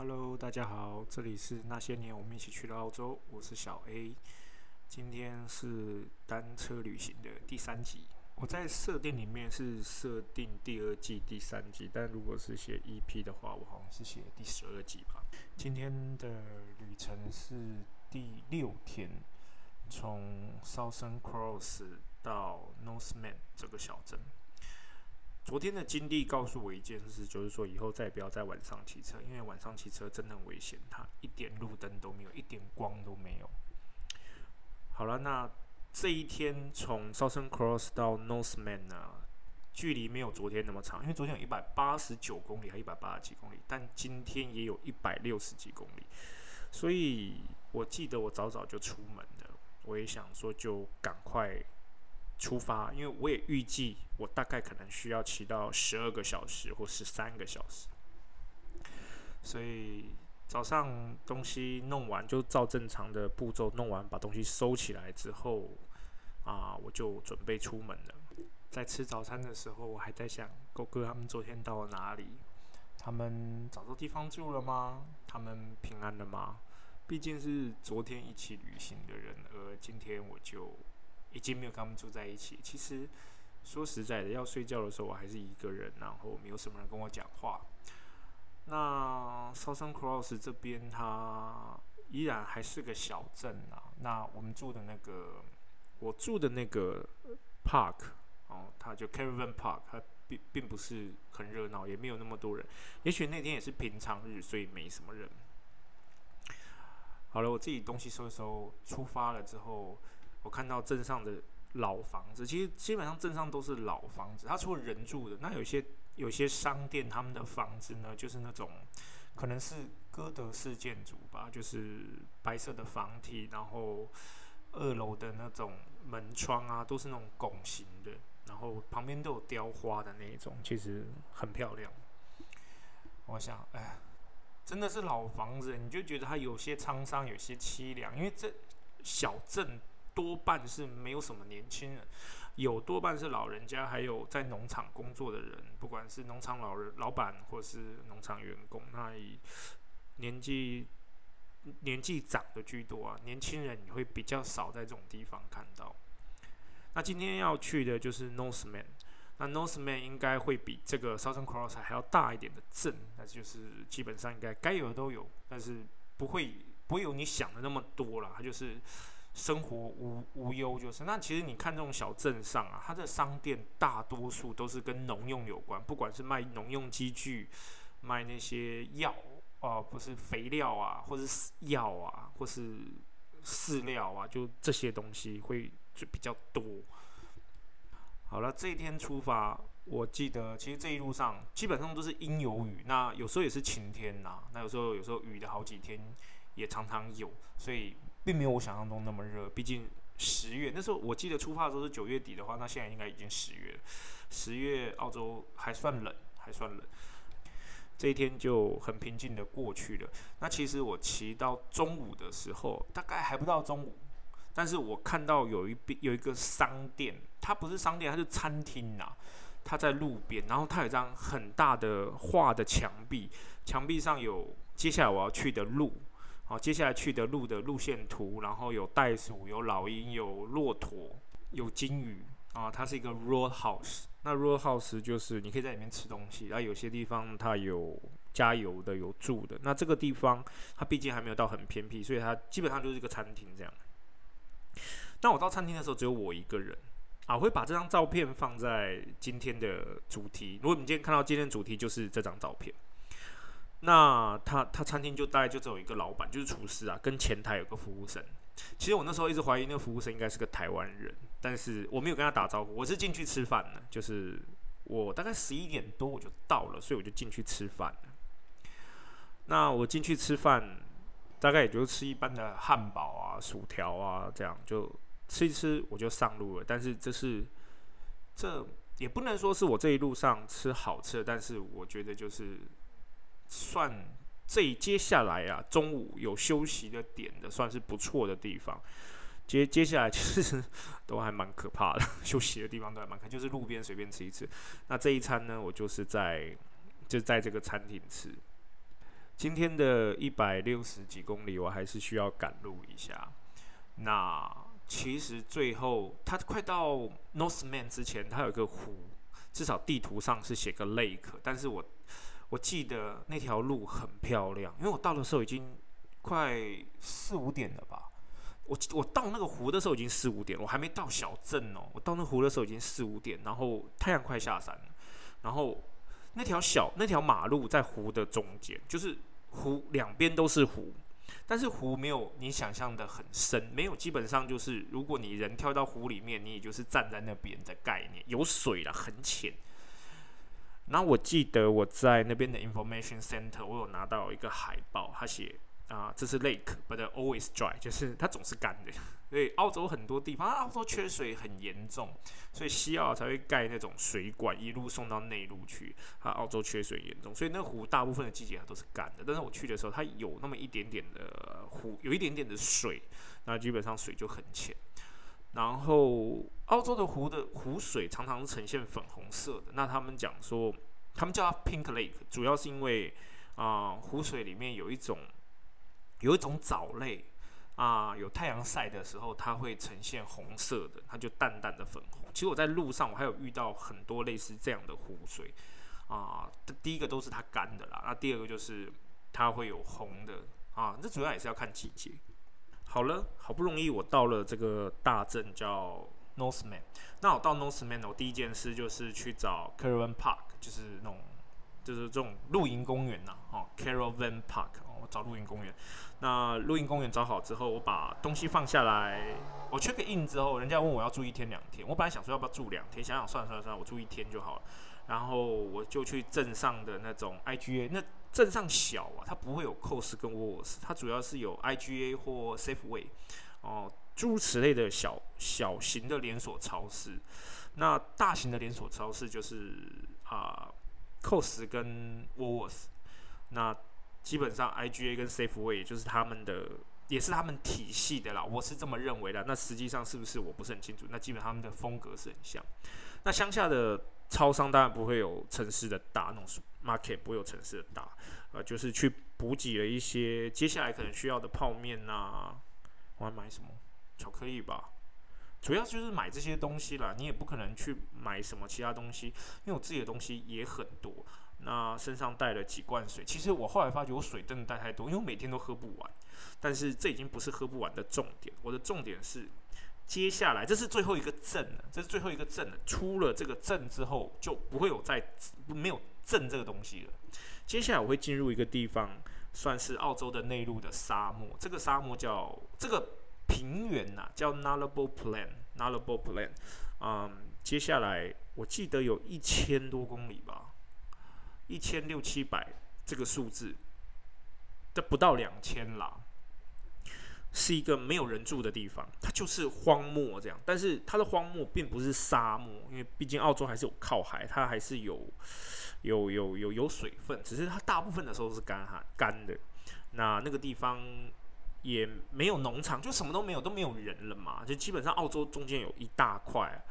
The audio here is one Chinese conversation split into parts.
Hello，大家好，这里是那些年我们一起去了澳洲，我是小 A。今天是单车旅行的第三集。我在设定里面是设定第二季第三集，但如果是写 EP 的话，我好像是写第十二集吧。今天的旅程是第六天，从 Southern Cross 到 Northman 这个小镇。昨天的经历告诉我一件事，就是说以后再也不要在晚上骑车，因为晚上骑车真的很危险，它一点路灯都没有，一点光都没有。好了，那这一天从 Southern Cross 到 Northman 呢，距离没有昨天那么长，因为昨天有一百八十九公里，还一百八十几公里，但今天也有一百六十几公里，所以我记得我早早就出门了，我也想说就赶快。出发，因为我也预计我大概可能需要骑到十二个小时或十三个小时，所以早上东西弄完就照正常的步骤弄完，把东西收起来之后，啊，我就准备出门了。在吃早餐的时候，我还在想，狗哥他们昨天到了哪里？他们找到地方住了吗？他们平安了吗？毕竟是昨天一起旅行的人，而今天我就。已经没有跟他们住在一起。其实说实在的，要睡觉的时候我还是一个人，然后没有什么人跟我讲话。那 Southern Cross 这边它依然还是个小镇啊。那我们住的那个，我住的那个 Park 哦，它就 Caravan Park，它并并不是很热闹，也没有那么多人。也许那天也是平常日，所以没什么人。好了，我自己东西收一收，出发了之后。我看到镇上的老房子，其实基本上镇上都是老房子。它除了人住的，那有些有些商店，他们的房子呢，就是那种可能是哥德式建筑吧，就是白色的房体，然后二楼的那种门窗啊，都是那种拱形的，然后旁边都有雕花的那一种，其实很漂亮。我想，哎，真的是老房子，你就觉得它有些沧桑，有些凄凉，因为这小镇。多半是没有什么年轻人，有多半是老人家，还有在农场工作的人，不管是农场老人、老板或是农场员工，那以年纪年纪长的居多啊，年轻人你会比较少在这种地方看到。那今天要去的就是 Northman，那 Northman 应该会比这个 Southern Cross 还要大一点的镇，那就是基本上应该该有的都有，但是不会不会有你想的那么多了，它就是。生活无无忧就是，那其实你看这种小镇上啊，它的商店大多数都是跟农用有关，不管是卖农用机具、卖那些药啊，不是肥料啊，或是药啊，或是饲料啊，就这些东西会就比较多。好了，这一天出发，我记得其实这一路上基本上都是阴有雨，那有时候也是晴天呐，那有时候有时候雨的好几天也常常有，所以。并没有我想象中那么热，毕竟十月那时候我记得出发的时候是九月底的话，那现在应该已经十月了。十月澳洲还算冷，还算冷。这一天就很平静的过去了。那其实我骑到中午的时候，大概还不到中午，但是我看到有一边有一个商店，它不是商店，它是餐厅呐。它在路边，然后它有一张很大的画的墙壁，墙壁上有接下来我要去的路。好，接下来去的路的路线图，然后有袋鼠、有老鹰、有骆驼、有金鱼啊，它是一个 road house。那 road house 就是你可以在里面吃东西，然后有些地方它有加油的、有住的。那这个地方它毕竟还没有到很偏僻，所以它基本上就是一个餐厅这样。那我到餐厅的时候只有我一个人啊，我会把这张照片放在今天的主题。如果你今天看到今天的主题就是这张照片。那他他餐厅就大概就只有一个老板，就是厨师啊，跟前台有个服务生。其实我那时候一直怀疑那个服务生应该是个台湾人，但是我没有跟他打招呼，我是进去吃饭的，就是我大概十一点多我就到了，所以我就进去吃饭。那我进去吃饭，大概也就吃一般的汉堡啊、薯条啊这样，就吃一吃我就上路了。但是这是这也不能说是我这一路上吃好吃的，但是我觉得就是。算这接下来啊，中午有休息的点的，算是不错的地方。接接下来其实 都还蛮可怕的，休息的地方都还蛮可，就是路边随便吃一吃。那这一餐呢，我就是在就在这个餐厅吃。今天的一百六十几公里，我还是需要赶路一下。那其实最后，它快到 Northman 之前，它有一个湖，至少地图上是写个 lake，但是我我记得那条路很漂亮，因为我到的时候已经快四五点了吧。我我到那个湖的时候已经四五点，我还没到小镇哦。我到那湖的时候已经四五点，然后太阳快下山了。然后那条小那条马路在湖的中间，就是湖两边都是湖，但是湖没有你想象的很深，没有基本上就是如果你人跳到湖里面，你也就是站在那边的概念，有水了，很浅。然后我记得我在那边的 information center，我有拿到一个海报，它写。啊，这是 lake，but always dry，就是它总是干的。所以澳洲很多地方，澳洲缺水很严重，所以西澳才会盖那种水管一路送到内陆去。啊，澳洲缺水严重，所以那湖大部分的季节它都是干的。但是我去的时候，它有那么一点点的湖，有一点点的水，那基本上水就很浅。然后澳洲的湖的湖水常常呈现粉红色的。那他们讲说，他们叫它 pink lake，主要是因为啊，湖水里面有一种。有一种藻类啊，有太阳晒的时候，它会呈现红色的，它就淡淡的粉红。其实我在路上，我还有遇到很多类似这样的湖水啊。第一个都是它干的啦，那第二个就是它会有红的啊。这主要也是要看季节。好了，好不容易我到了这个大镇叫 Northman。那我到 Northman，我第一件事就是去找 Caravan Park，就是那种就是这种露营公园呐，哦，Caravan Park。我找露营公园。那露营公园找好之后，我把东西放下来，我 check in 之后，人家问我要住一天两天，我本来想说要不要住两天，想想算了算了算了，我住一天就好了。然后我就去镇上的那种 IGA，那镇上小啊，它不会有 Cost 跟 WOS，它主要是有 IGA 或 Safeway 哦，诸如此类的小小型的连锁超市。那大型的连锁超市就是啊 Cost 跟 WOS，那。基本上，IGA 跟 Safeway 就是他们的，也是他们体系的啦。我是这么认为的。那实际上是不是我不是很清楚。那基本他们的风格是很像。那乡下的超商当然不会有城市的大，那种 market 不会有城市的大。呃，就是去补给了一些接下来可能需要的泡面呐。我要买什么？巧克力吧。主要就是买这些东西啦。你也不可能去买什么其他东西，因为我自己的东西也很多。那身上带了几罐水，其实我后来发觉我水真的带太多，因为我每天都喝不完。但是这已经不是喝不完的重点，我的重点是接下来这是最后一个镇了，这是最后一个镇了。出了这个镇之后，就不会有再没有镇这个东西了。接下来我会进入一个地方，算是澳洲的内陆的沙漠。这个沙漠叫这个平原呐，叫 Nullarbor Plain，Nullarbor Plain。嗯，接下来我记得有一千多公里吧。一千六七百这个数字，这不到两千啦，是一个没有人住的地方，它就是荒漠这样。但是它的荒漠并不是沙漠，因为毕竟澳洲还是有靠海，它还是有有有有有水分，只是它大部分的时候是干旱干的。那那个地方也没有农场，就什么都没有，都没有人了嘛。就基本上澳洲中间有一大块。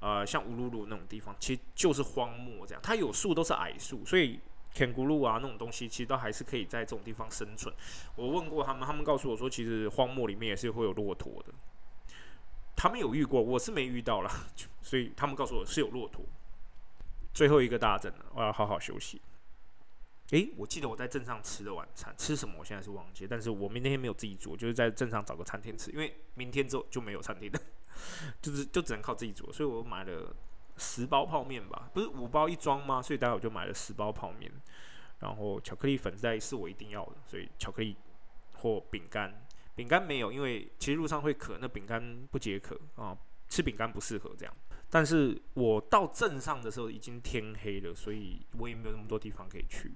呃，像乌鲁鲁那种地方，其实就是荒漠这样。它有树，都是矮树，所以田咕噜啊那种东西，其实都还是可以在这种地方生存。我问过他们，他们告诉我说，其实荒漠里面也是会有骆驼的。他们有遇过，我是没遇到了，所以他们告诉我是有骆驼。最后一个大镇了，我要好好休息。诶，我记得我在镇上吃的晚餐，吃什么我现在是忘记，但是我明天没有自己煮，就是在镇上找个餐厅吃，因为明天之后就没有餐厅了。就是就只能靠自己煮，所以我买了十包泡面吧，不是五包一装吗？所以待会我就买了十包泡面，然后巧克力粉在是我一定要的，所以巧克力或饼干，饼干没有，因为其实路上会渴，那饼干不解渴啊，吃饼干不适合这样。但是我到镇上的时候已经天黑了，所以我也没有那么多地方可以去。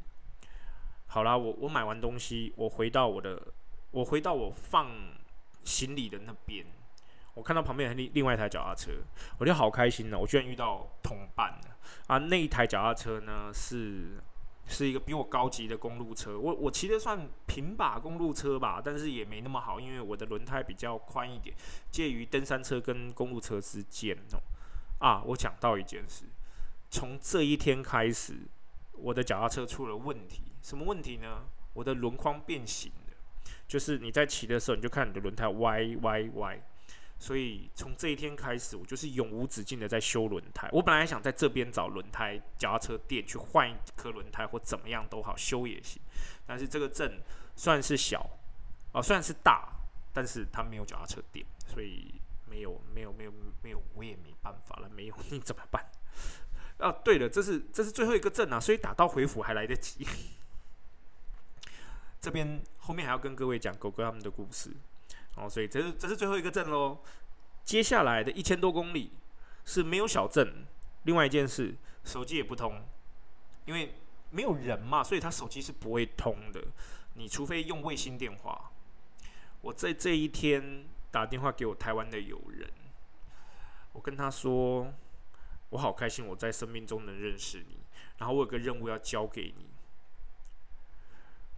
好啦，我我买完东西，我回到我的，我回到我放行李的那边。我看到旁边另另外一台脚踏车，我就好开心呢！我居然遇到同伴了啊！那一台脚踏车呢，是是一个比我高级的公路车。我我骑的算平把公路车吧，但是也没那么好，因为我的轮胎比较宽一点，介于登山车跟公路车之间哦。啊，我讲到一件事，从这一天开始，我的脚踏车出了问题。什么问题呢？我的轮框变形了，就是你在骑的时候，你就看你的轮胎歪歪歪。所以从这一天开始，我就是永无止境的在修轮胎。我本来想在这边找轮胎脚踏车店去换一颗轮胎或怎么样都好修也行，但是这个镇算是小，哦，虽然是大，但是它没有脚踏车店，所以没有没有没有没有，我也没办法了，没有你怎么办？啊，对了，这是这是最后一个镇啊，所以打道回府还来得及。这边后面还要跟各位讲狗哥他们的故事。哦，所以这是这是最后一个镇喽。接下来的一千多公里是没有小镇。另外一件事，手机也不通，因为没有人嘛，所以他手机是不会通的。你除非用卫星电话。我在这一天打电话给我台湾的友人，我跟他说，我好开心我在生命中能认识你，然后我有个任务要交给你。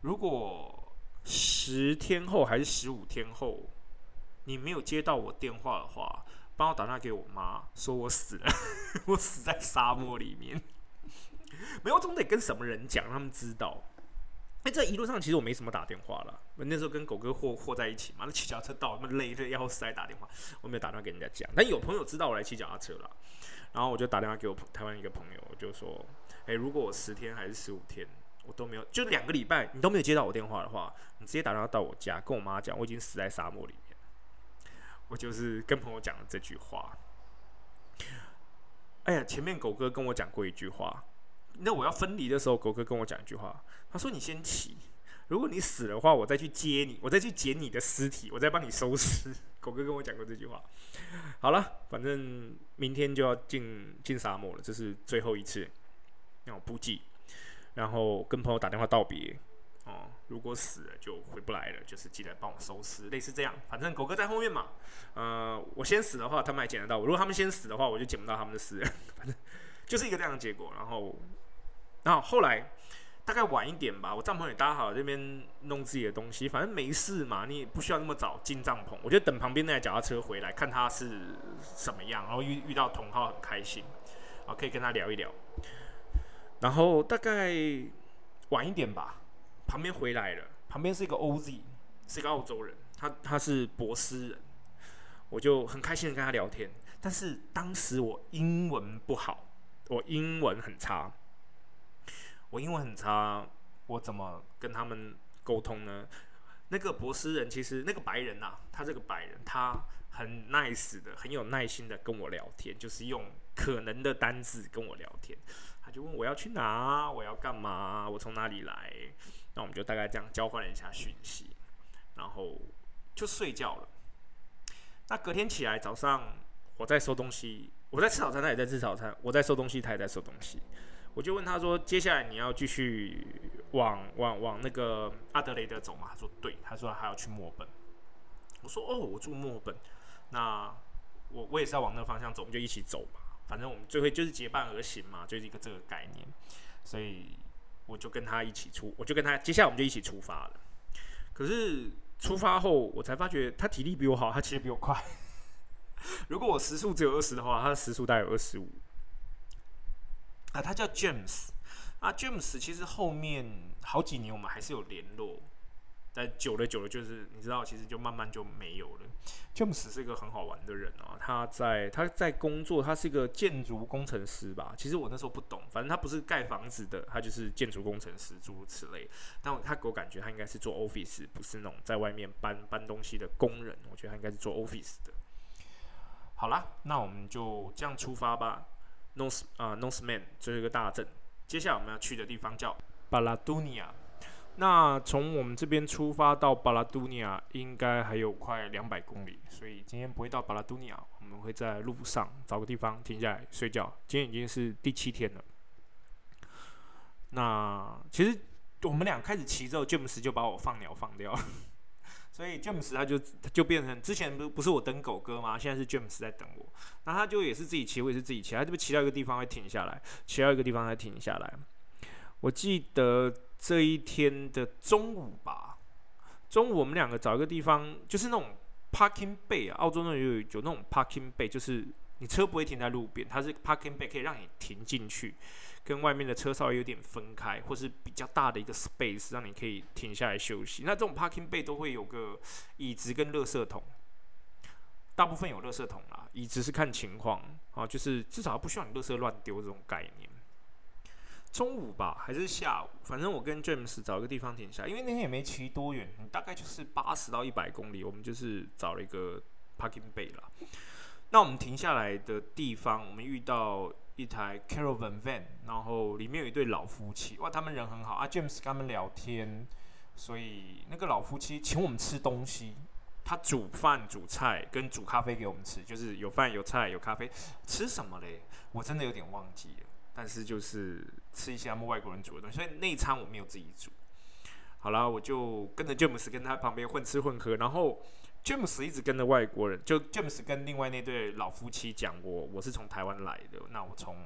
如果十天后还是十五天后，你没有接到我电话的话，帮我打电话给我妈，说我死了，我死在沙漠里面。没有，总得跟什么人讲，他们知道。哎，这一路上其实我没什么打电话了，那时候跟狗哥和和在一起嘛，那骑脚车到那么累的要死，打电话，我没有打电话给人家讲。但有朋友知道我来骑脚踏车了，然后我就打电话给我台湾一个朋友，我就说：哎，如果我十天还是十五天？我都没有，就两个礼拜，你都没有接到我电话的话，你直接打电话到我家，跟我妈讲，我已经死在沙漠里面。我就是跟朋友讲了这句话。哎呀，前面狗哥跟我讲过一句话，那我要分离的时候，狗哥跟我讲一句话，他说：“你先起，如果你死的话，我再去接你，我再去捡你的尸体，我再帮你收尸。”狗哥跟我讲过这句话。好了，反正明天就要进进沙漠了，这是最后一次那种补给。然后跟朋友打电话道别，哦，如果死了就回不来了，就是记得帮我收尸，类似这样。反正狗哥在后面嘛，呃，我先死的话，他们还捡得到我；如果他们先死的话，我就捡不到他们的尸。反正就是一个这样的结果。然后，然后后来大概晚一点吧，我帐篷也搭好，这边弄自己的东西，反正没事嘛，你也不需要那么早进帐篷。我就等旁边那台脚踏车回来，看他是什么样，然后遇遇到同号很开心，啊，可以跟他聊一聊。然后大概晚一点吧，旁边回来了，旁边是一个 OZ，是一个澳洲人，他他是博斯人，我就很开心的跟他聊天。但是当时我英文不好，我英文很差，我英文很差，我怎么跟他们沟通呢？那个博斯人其实那个白人呐，他这个白人他很 nice 的，很有耐心的跟我聊天，就是用可能的单字跟我聊天。他就问我要去哪，我要干嘛，我从哪里来？那我们就大概这样交换了一下讯息，然后就睡觉了。那隔天起来早上，我在收东西，我在吃早餐，他也在吃早餐；我在收东西，他也在收东西。我就问他说：“接下来你要继续往往往那个阿德雷德走吗？”他说：“对。”他说：“还要去墨本。”我说：“哦，我住墨本，那我我也是要往那个方向走，我们就一起走吧。”反正我们最后就是结伴而行嘛，就是一个这个概念，所以我就跟他一起出，我就跟他接下来我们就一起出发了。可是出发后，我才发觉他体力比我好，他骑得比我快。如果我时速只有二十的话，他的时速大概有二十五。啊，他叫 James 啊，James 其实后面好几年我们还是有联络。但久了久了，就是你知道，其实就慢慢就没有了。詹姆斯是一个很好玩的人啊，他在他在工作，他是一个建筑工程师吧。其实我那时候不懂，反正他不是盖房子的，他就是建筑工程师，诸如此类。但他给我感觉，他应该是做 office，不是那种在外面搬搬东西的工人。我觉得他应该是做 office 的。好啦，那我们就这样出发吧。North 啊，Northman 最后一个大镇，接下来我们要去的地方叫巴拉多尼亚。那从我们这边出发到巴拉多尼亚，应该还有快两百公里，所以今天不会到巴拉多尼亚，我们会在路上找个地方停下来睡觉。今天已经是第七天了。那其实我们俩开始骑之后，詹姆斯就把我放鸟放掉，所以詹姆斯他就就变成之前不不是我等狗哥吗？现在是詹姆斯在等我，那他就也是自己骑，我也是自己骑，他这边骑到一个地方会停下来，骑到一个地方再停下来。我记得。这一天的中午吧，中午我们两个找一个地方，就是那种 parking bay 啊，澳洲那有有那种 parking bay，就是你车不会停在路边，它是 parking bay 可以让你停进去，跟外面的车稍微有点分开，或是比较大的一个 space 让你可以停下来休息。那这种 parking bay 都会有个椅子跟垃圾桶，大部分有垃圾桶啦，椅子是看情况啊，就是至少不需要你垃圾乱丢这种概念。中午吧，还是下午，反正我跟 James 找一个地方停下，因为那天也没骑多远，大概就是八十到一百公里，我们就是找了一个 parking bay 啦。那我们停下来的地方，我们遇到一台 caravan van，然后里面有一对老夫妻，哇，他们人很好啊，James 跟他们聊天，所以那个老夫妻请我们吃东西，他煮饭煮菜跟煮咖啡给我们吃，就是有饭有菜有咖啡，吃什么嘞？我真的有点忘记了。但是就是吃一些他们外国人煮的东西，所以那一餐我没有自己煮。好了，我就跟着詹姆斯跟他旁边混吃混喝，然后詹姆斯一直跟着外国人，就詹姆斯跟另外那对老夫妻讲我我是从台湾来的，那我从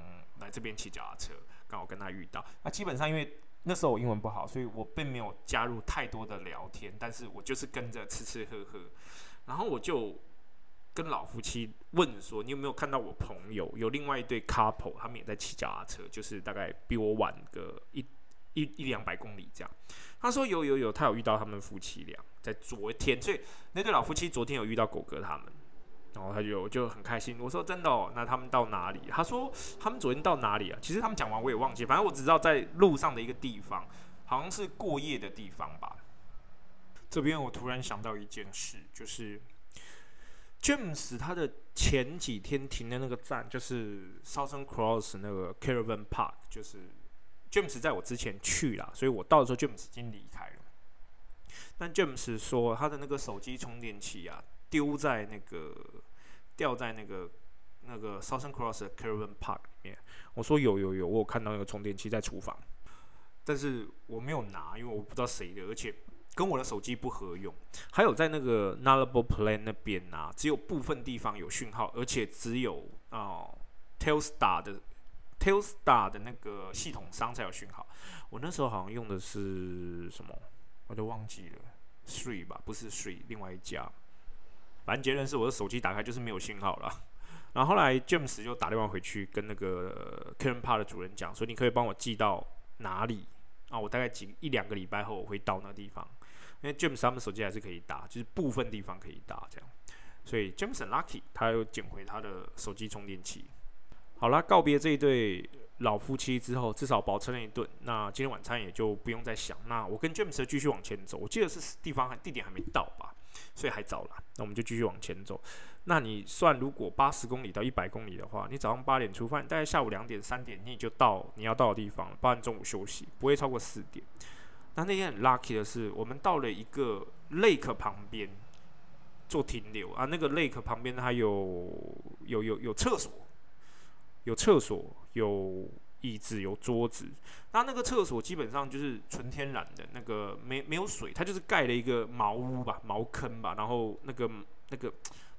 来这边骑脚踏车，刚好跟他遇到。那基本上因为那时候我英文不好，所以我并没有加入太多的聊天，但是我就是跟着吃吃喝喝，然后我就。跟老夫妻问说：“你有没有看到我朋友有另外一对 couple，他们也在骑脚踏车，就是大概比我晚个一一一两百公里这样。”他说：“有有有，他有遇到他们夫妻俩在昨天，所以那对老夫妻昨天有遇到狗哥他们，然后他就就很开心。我说：真的哦，那他们到哪里？他说他们昨天到哪里啊？其实他们讲完我也忘记，反正我只知道在路上的一个地方，好像是过夜的地方吧。这边我突然想到一件事，就是。” James 他的前几天停的那个站就是 Southern Cross 那个 Caravan Park，就是 James 在我之前去了，所以我到的时候 James 已经离开了。但 James 说他的那个手机充电器啊丢在那个掉在那个那个 Southern Cross 的 Caravan Park 里面。我说有有有，我有看到那个充电器在厨房，但是我没有拿，因为我不知道谁的，而且。跟我的手机不合用，还有在那个 Nullable Plan 那边啊，只有部分地方有讯号，而且只有哦 Telstar 的 Telstar 的那个系统商才有讯号。我那时候好像用的是什么，我都忘记了，Three 吧，不是 Three，另外一家。反正结论是我的手机打开就是没有信号了。然后后来 James 就打电话回去跟那个 k a r e n Park 的主人讲说，你可以帮我寄到哪里啊？我大概几一两个礼拜后我会到那地方。因为 James 他们手机还是可以打，就是部分地方可以打这样，所以 James 很 lucky，他又捡回他的手机充电器。好啦，告别这一对老夫妻之后，至少饱吃了一顿，那今天晚餐也就不用再想。那我跟 James 继续往前走，我记得是地方还地点还没到吧，所以还早了。那我们就继续往前走。那你算如果八十公里到一百公里的话，你早上八点出发，大概下午两点三点你就到你要到的地方了，包含中午休息，不会超过四点。那那天很 lucky 的是，我们到了一个 lake 旁边做停留啊。那个 lake 旁边它有有有有厕所，有厕所，有椅子，有桌子。那那个厕所基本上就是纯天然的，那个没没有水，它就是盖了一个茅屋吧，茅坑吧。然后那个那个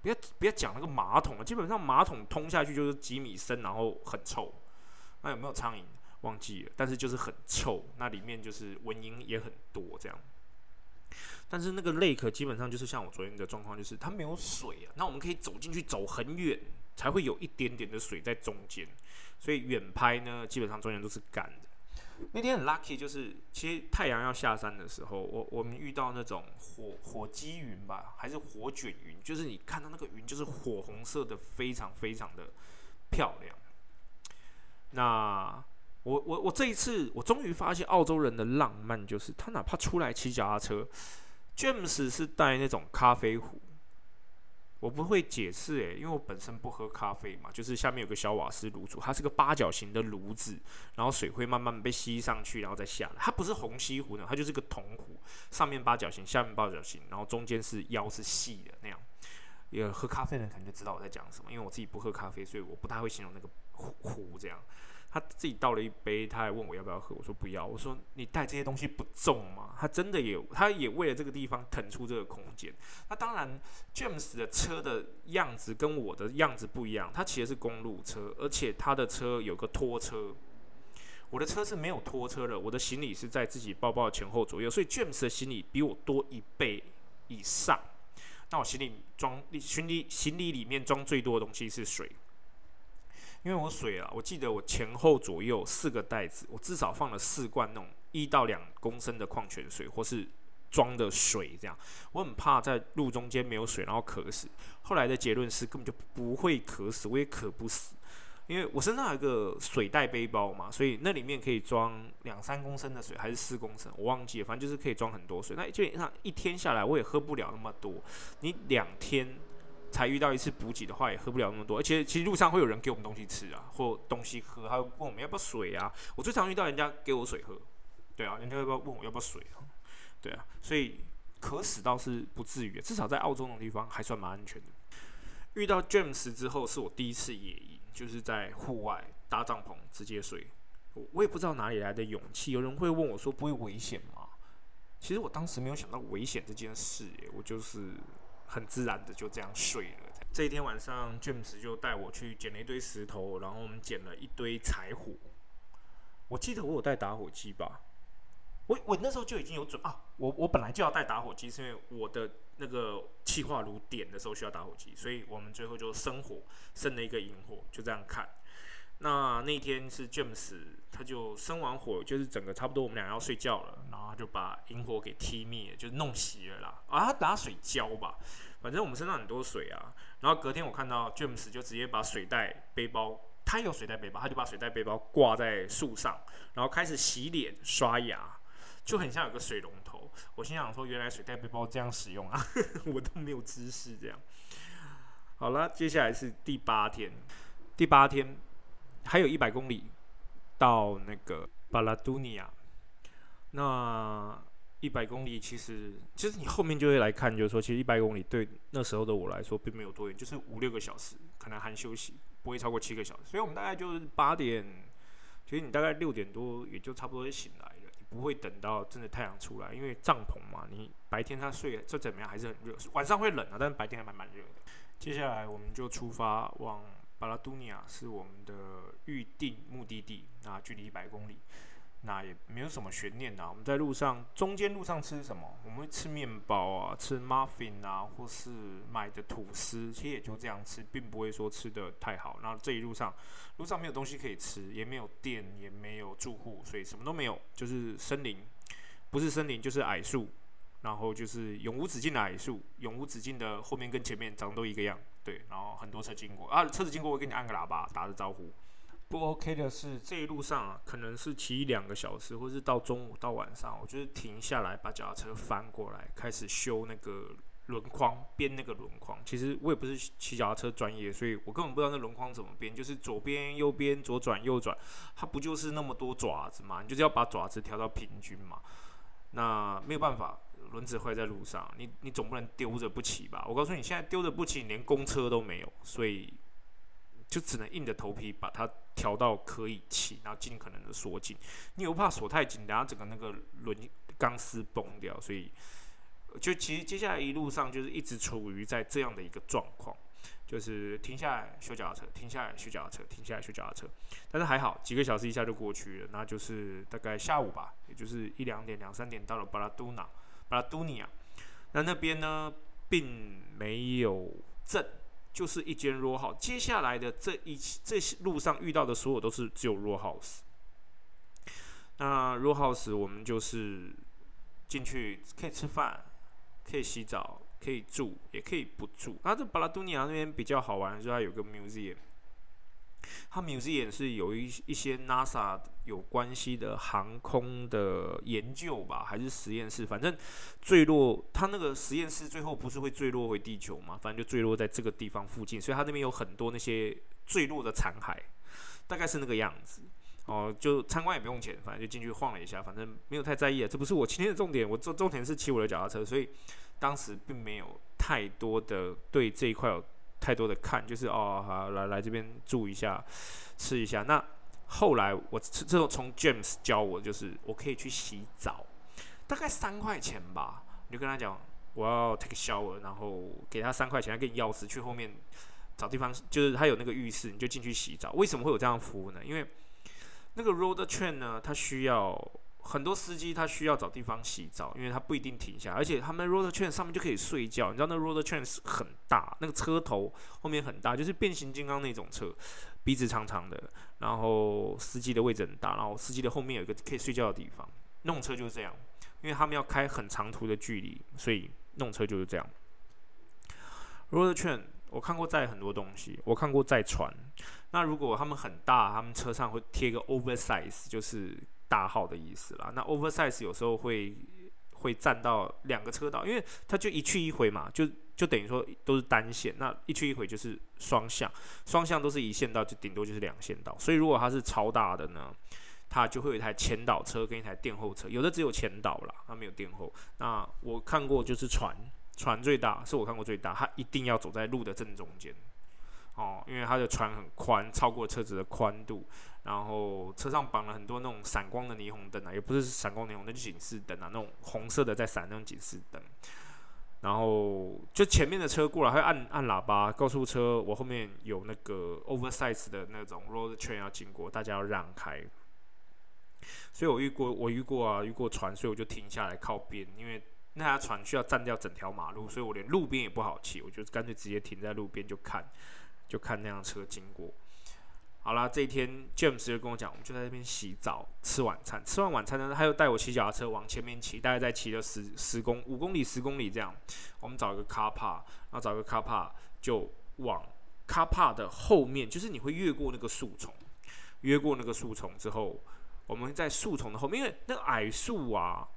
不要不要讲那个马桶了，基本上马桶通下去就是几米深，然后很臭。那有没有苍蝇？忘记了，但是就是很臭，那里面就是蚊蝇也很多这样。但是那个 lake 基本上就是像我昨天的状况，就是它没有水啊。那我们可以走进去走很远，才会有一点点的水在中间。所以远拍呢，基本上中间都是干的。那天很 lucky，就是其实太阳要下山的时候，我我们遇到那种火火积云吧，还是火卷云，就是你看到那个云就是火红色的，非常非常的漂亮。那我我我这一次，我终于发现澳洲人的浪漫，就是他哪怕出来骑脚踏车，James 是带那种咖啡壶，我不会解释诶，因为我本身不喝咖啡嘛，就是下面有个小瓦斯炉煮，它是个八角形的炉子，然后水会慢慢被吸上去，然后再下来，它不是虹吸壶呢，它就是个铜壶，上面八角形，下面八角形，然后中间是腰是细的那样。有喝咖啡的人可能就知道我在讲什么，因为我自己不喝咖啡，所以我不太会形容那个壶壶这样。他自己倒了一杯，他还问我要不要喝，我说不要。我说你带这些东西不重吗？他真的也，他也为了这个地方腾出这个空间。那当然，James 的车的样子跟我的样子不一样，他骑的是公路车，而且他的车有个拖车，我的车是没有拖车的，我的行李是在自己包包的前后左右，所以 James 的行李比我多一倍以上。那我行李装行李行李里面装最多的东西是水。因为我水啊，我记得我前后左右四个袋子，我至少放了四罐那种一到两公升的矿泉水，或是装的水这样。我很怕在路中间没有水，然后渴死。后来的结论是根本就不会渴死，我也渴不死。因为我身上有一个水袋背包嘛，所以那里面可以装两三公升的水，还是四公升，我忘记了，反正就是可以装很多水。那基本上一天下来，我也喝不了那么多。你两天才遇到一次补给的话，也喝不了那么多。而且其实路上会有人给我们东西吃啊，或东西喝，还有问我们要不要水啊。我最常遇到人家给我水喝，对啊，人家要不要问我要不要水啊？对啊，所以渴死倒是不至于，至少在澳洲那种地方还算蛮安全的。遇到 James 之后，是我第一次野营。就是在户外搭帐篷直接睡，我我也不知道哪里来的勇气。有人会问我说：“不会危险吗？”其实我当时没有想到危险这件事，我就是很自然的就这样睡了。这一天晚上，James 就带我去捡了一堆石头，然后我们捡了一堆柴火。我记得我有带打火机吧？我我那时候就已经有准啊，我我本来就要带打火机，是因为我的。那个气化炉点的时候需要打火机，所以我们最后就生火，生了一个引火，就这样看。那那天是 James，他就生完火，就是整个差不多我们俩要睡觉了，然后他就把萤火给踢灭，就弄熄了啦。啊，他打水浇吧，反正我们身上很多水啊。然后隔天我看到 James 就直接把水袋背包，他有水袋背包，他就把水袋背包挂在树上，然后开始洗脸刷牙，就很像有个水龙头。我心想说，原来水袋背包这样使用啊，我都没有知识这样。好了，接下来是第八天，第八天还有一百公里到那个巴拉多尼亚。那一百公里其实，其实你后面就会来看，就是说，其实一百公里对那时候的我来说并没有多远，就是五六个小时，可能含休息，不会超过七个小时。所以我们大概就是八点，其实你大概六点多也就差不多就醒来了，你。不会等到真的太阳出来，因为帐篷嘛，你白天他睡这怎么样还是很热，晚上会冷啊，但是白天还蛮蛮热的。接下来我们就出发往巴拉多尼亚，是我们的预定目的地，那距离一百公里。那也没有什么悬念呐。我们在路上，中间路上吃什么？我们会吃面包啊，吃 muffin 啊，或是买的吐司，其实也就这样吃，并不会说吃的太好。那这一路上，路上没有东西可以吃，也没有店，也没有住户，所以什么都没有，就是森林，不是森林就是矮树，然后就是永无止境的矮树，永无止境的后面跟前面长得都一个样，对，然后很多车经过啊，车子经过我给你按个喇叭，打个招呼。不 OK 的是，这一路上啊，可能是骑两个小时，或是到中午到晚上，我就是停下来把脚踏车翻过来，开始修那个轮框，编那个轮框。其实我也不是骑脚踏车专业，所以我根本不知道那轮框怎么编，就是左边右边左转右转，它不就是那么多爪子嘛？你就是要把爪子调到平均嘛。那没有办法，轮子坏在路上，你你总不能丢着不骑吧？我告诉你，现在丢着不骑，连公车都没有，所以。就只能硬着头皮把它调到可以骑，然后尽可能的锁紧。你又怕锁太紧，等下整个那个轮钢丝崩掉。所以，就其实接下来一路上就是一直处于在这样的一个状况，就是停下来修脚踏车，停下来修脚踏车，停下来修脚踏车。但是还好，几个小时一下就过去了。那就是大概下午吧，也就是一两点、两三点到了巴拉多纳、巴拉多尼亚。那那边呢，并没有镇。就是一间 row house，接下来的这一这些路上遇到的所有都是只有 row house。那 row house 我们就是进去可以吃饭，可以洗澡，可以住，也可以不住。那这巴拉多尼亚那边比较好玩，是它有个 museum。它 museum 是有一一些 NASA 有关系的航空的研究吧，还是实验室？反正坠落，它那个实验室最后不是会坠落回地球嘛？反正就坠落在这个地方附近，所以它那边有很多那些坠落的残骸，大概是那个样子。哦，就参观也不用钱，反正就进去晃了一下，反正没有太在意啊。这不是我今天的重点，我重重点是骑我的脚踏车，所以当时并没有太多的对这一块有。太多的看就是哦，好来来这边住一下，吃一下。那后来我这种从 James 教我，就是我可以去洗澡，大概三块钱吧。你就跟他讲我要 take shower，然后给他三块钱，他给你钥匙去后面找地方，就是他有那个浴室，你就进去洗澡。为什么会有这样服务呢？因为那个 road train 呢，它需要很多司机他需要找地方洗澡，因为他不一定停下，而且他们 roller train 上面就可以睡觉。你知道那 roller train 是很大，那个车头后面很大，就是变形金刚那种车，鼻子长长的，然后司机的位置很大，然后司机的后面有一个可以睡觉的地方。那种车就是这样，因为他们要开很长途的距离，所以那种车就是这样。roller train 我看过载很多东西，我看过载船。那如果他们很大，他们车上会贴个 oversize，就是大号的意思啦。那 oversize 有时候会会占到两个车道，因为它就一去一回嘛，就就等于说都是单线。那一去一回就是双向，双向都是一线道，就顶多就是两线道。所以如果它是超大的呢，它就会有一台前导车跟一台垫后车，有的只有前导啦，它没有垫后。那我看过就是船，船最大是我看过最大，它一定要走在路的正中间。哦，因为它的船很宽，超过车子的宽度，然后车上绑了很多那种闪光的霓虹灯啊，也不是闪光霓虹灯，就警示灯啊，那种红色的在闪那种警示灯。然后就前面的车过来，会按按喇叭，告诉车我后面有那个 oversize 的那种 road train 要经过，大家要让开。所以我遇过，我遇过啊，遇过船，所以我就停下来靠边，因为那条船需要占掉整条马路，所以我连路边也不好骑，我就干脆直接停在路边就看。就看那辆车经过，好啦，这一天 James 就跟我讲，我们就在那边洗澡、吃晚餐。吃完晚餐呢，他又带我骑脚踏车往前面骑，大概在骑了十十公五公里、十公里这样。我们找一个 car park，然后找个 car park 就往 car park 的后面，就是你会越过那个树丛，越过那个树丛之后，我们在树丛的后面，因为那个矮树啊。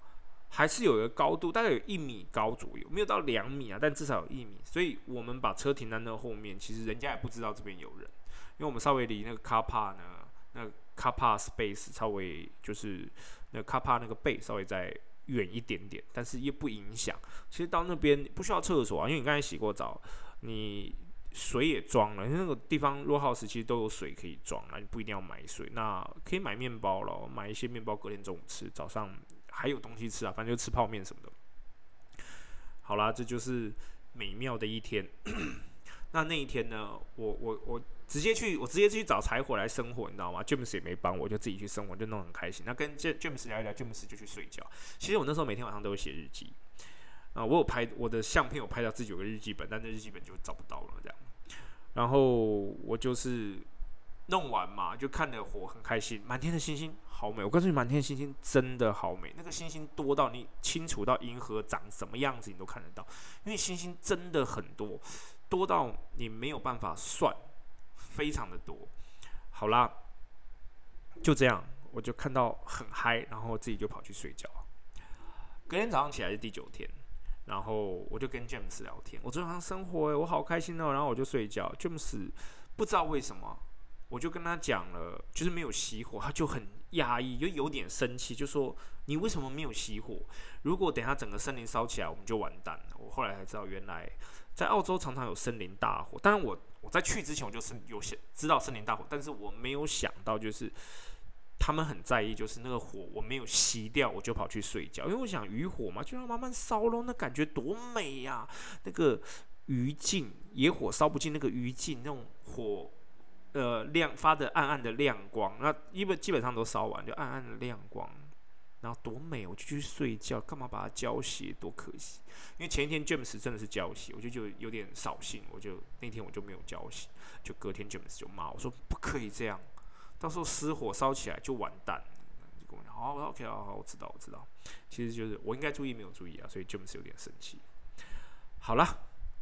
还是有一个高度，大概有一米高左右，没有到两米啊，但至少有一米。所以我们把车停在那后面，其实人家也不知道这边有人，因为我们稍微离那个 car park 呢，那 car park space 稍微就是那 car park 那个背稍微再远一点点，但是也不影响。其实到那边不需要厕所啊，因为你刚才洗过澡，你水也装了，因为那个地方 row house 其实都有水可以装了，你不一定要买水，那可以买面包了，买一些面包隔天中午吃，早上。还有东西吃啊，反正就吃泡面什么的。好啦，这就是美妙的一天。那那一天呢，我我我直接去，我直接去找柴火来生火，你知道吗？James 也没帮我，就自己去生火，就弄很开心。那跟 James 聊一聊，James 就去睡觉。其实我那时候每天晚上都有写日记啊，我有拍我的相片，有拍到自己有个日记本，但那日记本就找不到了这样。然后我就是。弄完嘛，就看着火很开心，满天的星星好美。我告诉你，满天的星星真的好美。那个星星多到你清楚到银河长什么样子，你都看得到。因为星星真的很多，多到你没有办法算，非常的多。好啦，就这样，我就看到很嗨，然后自己就跑去睡觉。隔天早上起来是第九天，然后我就跟 James 聊天。我昨天晚上生活诶，我好开心哦。然后我就睡觉。James 不知道为什么。我就跟他讲了，就是没有熄火，他就很压抑，就有点生气，就说你为什么没有熄火？如果等下整个森林烧起来，我们就完蛋了。我后来才知道，原来在澳洲常常有森林大火。当然，我我在去之前我就是有些知道森林大火，但是我没有想到就是他们很在意，就是那个火我没有熄掉，我就跑去睡觉，因为我想渔火嘛，就要慢慢烧咯，那感觉多美呀！那个余烬，野火烧不尽那个余烬，那种火。呃，亮发的暗暗的亮光，那基本基本上都烧完，就暗暗的亮光，然后多美，我就去睡觉，干嘛把它浇熄？多可惜！因为前一天 James 真的是浇熄，我就就有点扫兴，我就那天我就没有浇熄，就隔天 James 就骂我说不可以这样，到时候失火烧起来就完蛋。就跟我讲，好，OK，好好，我知道，我知道，其实就是我应该注意没有注意啊，所以 James 有点生气。好了，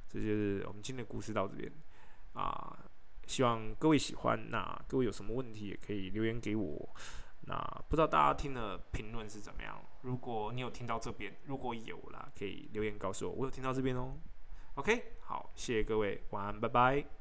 这就是我们今天的故事到这边啊。希望各位喜欢。那各位有什么问题也可以留言给我。那不知道大家听的评论是怎么样？如果你有听到这边，如果有啦，可以留言告诉我，我有听到这边哦。OK，好，谢谢各位，晚安，拜拜。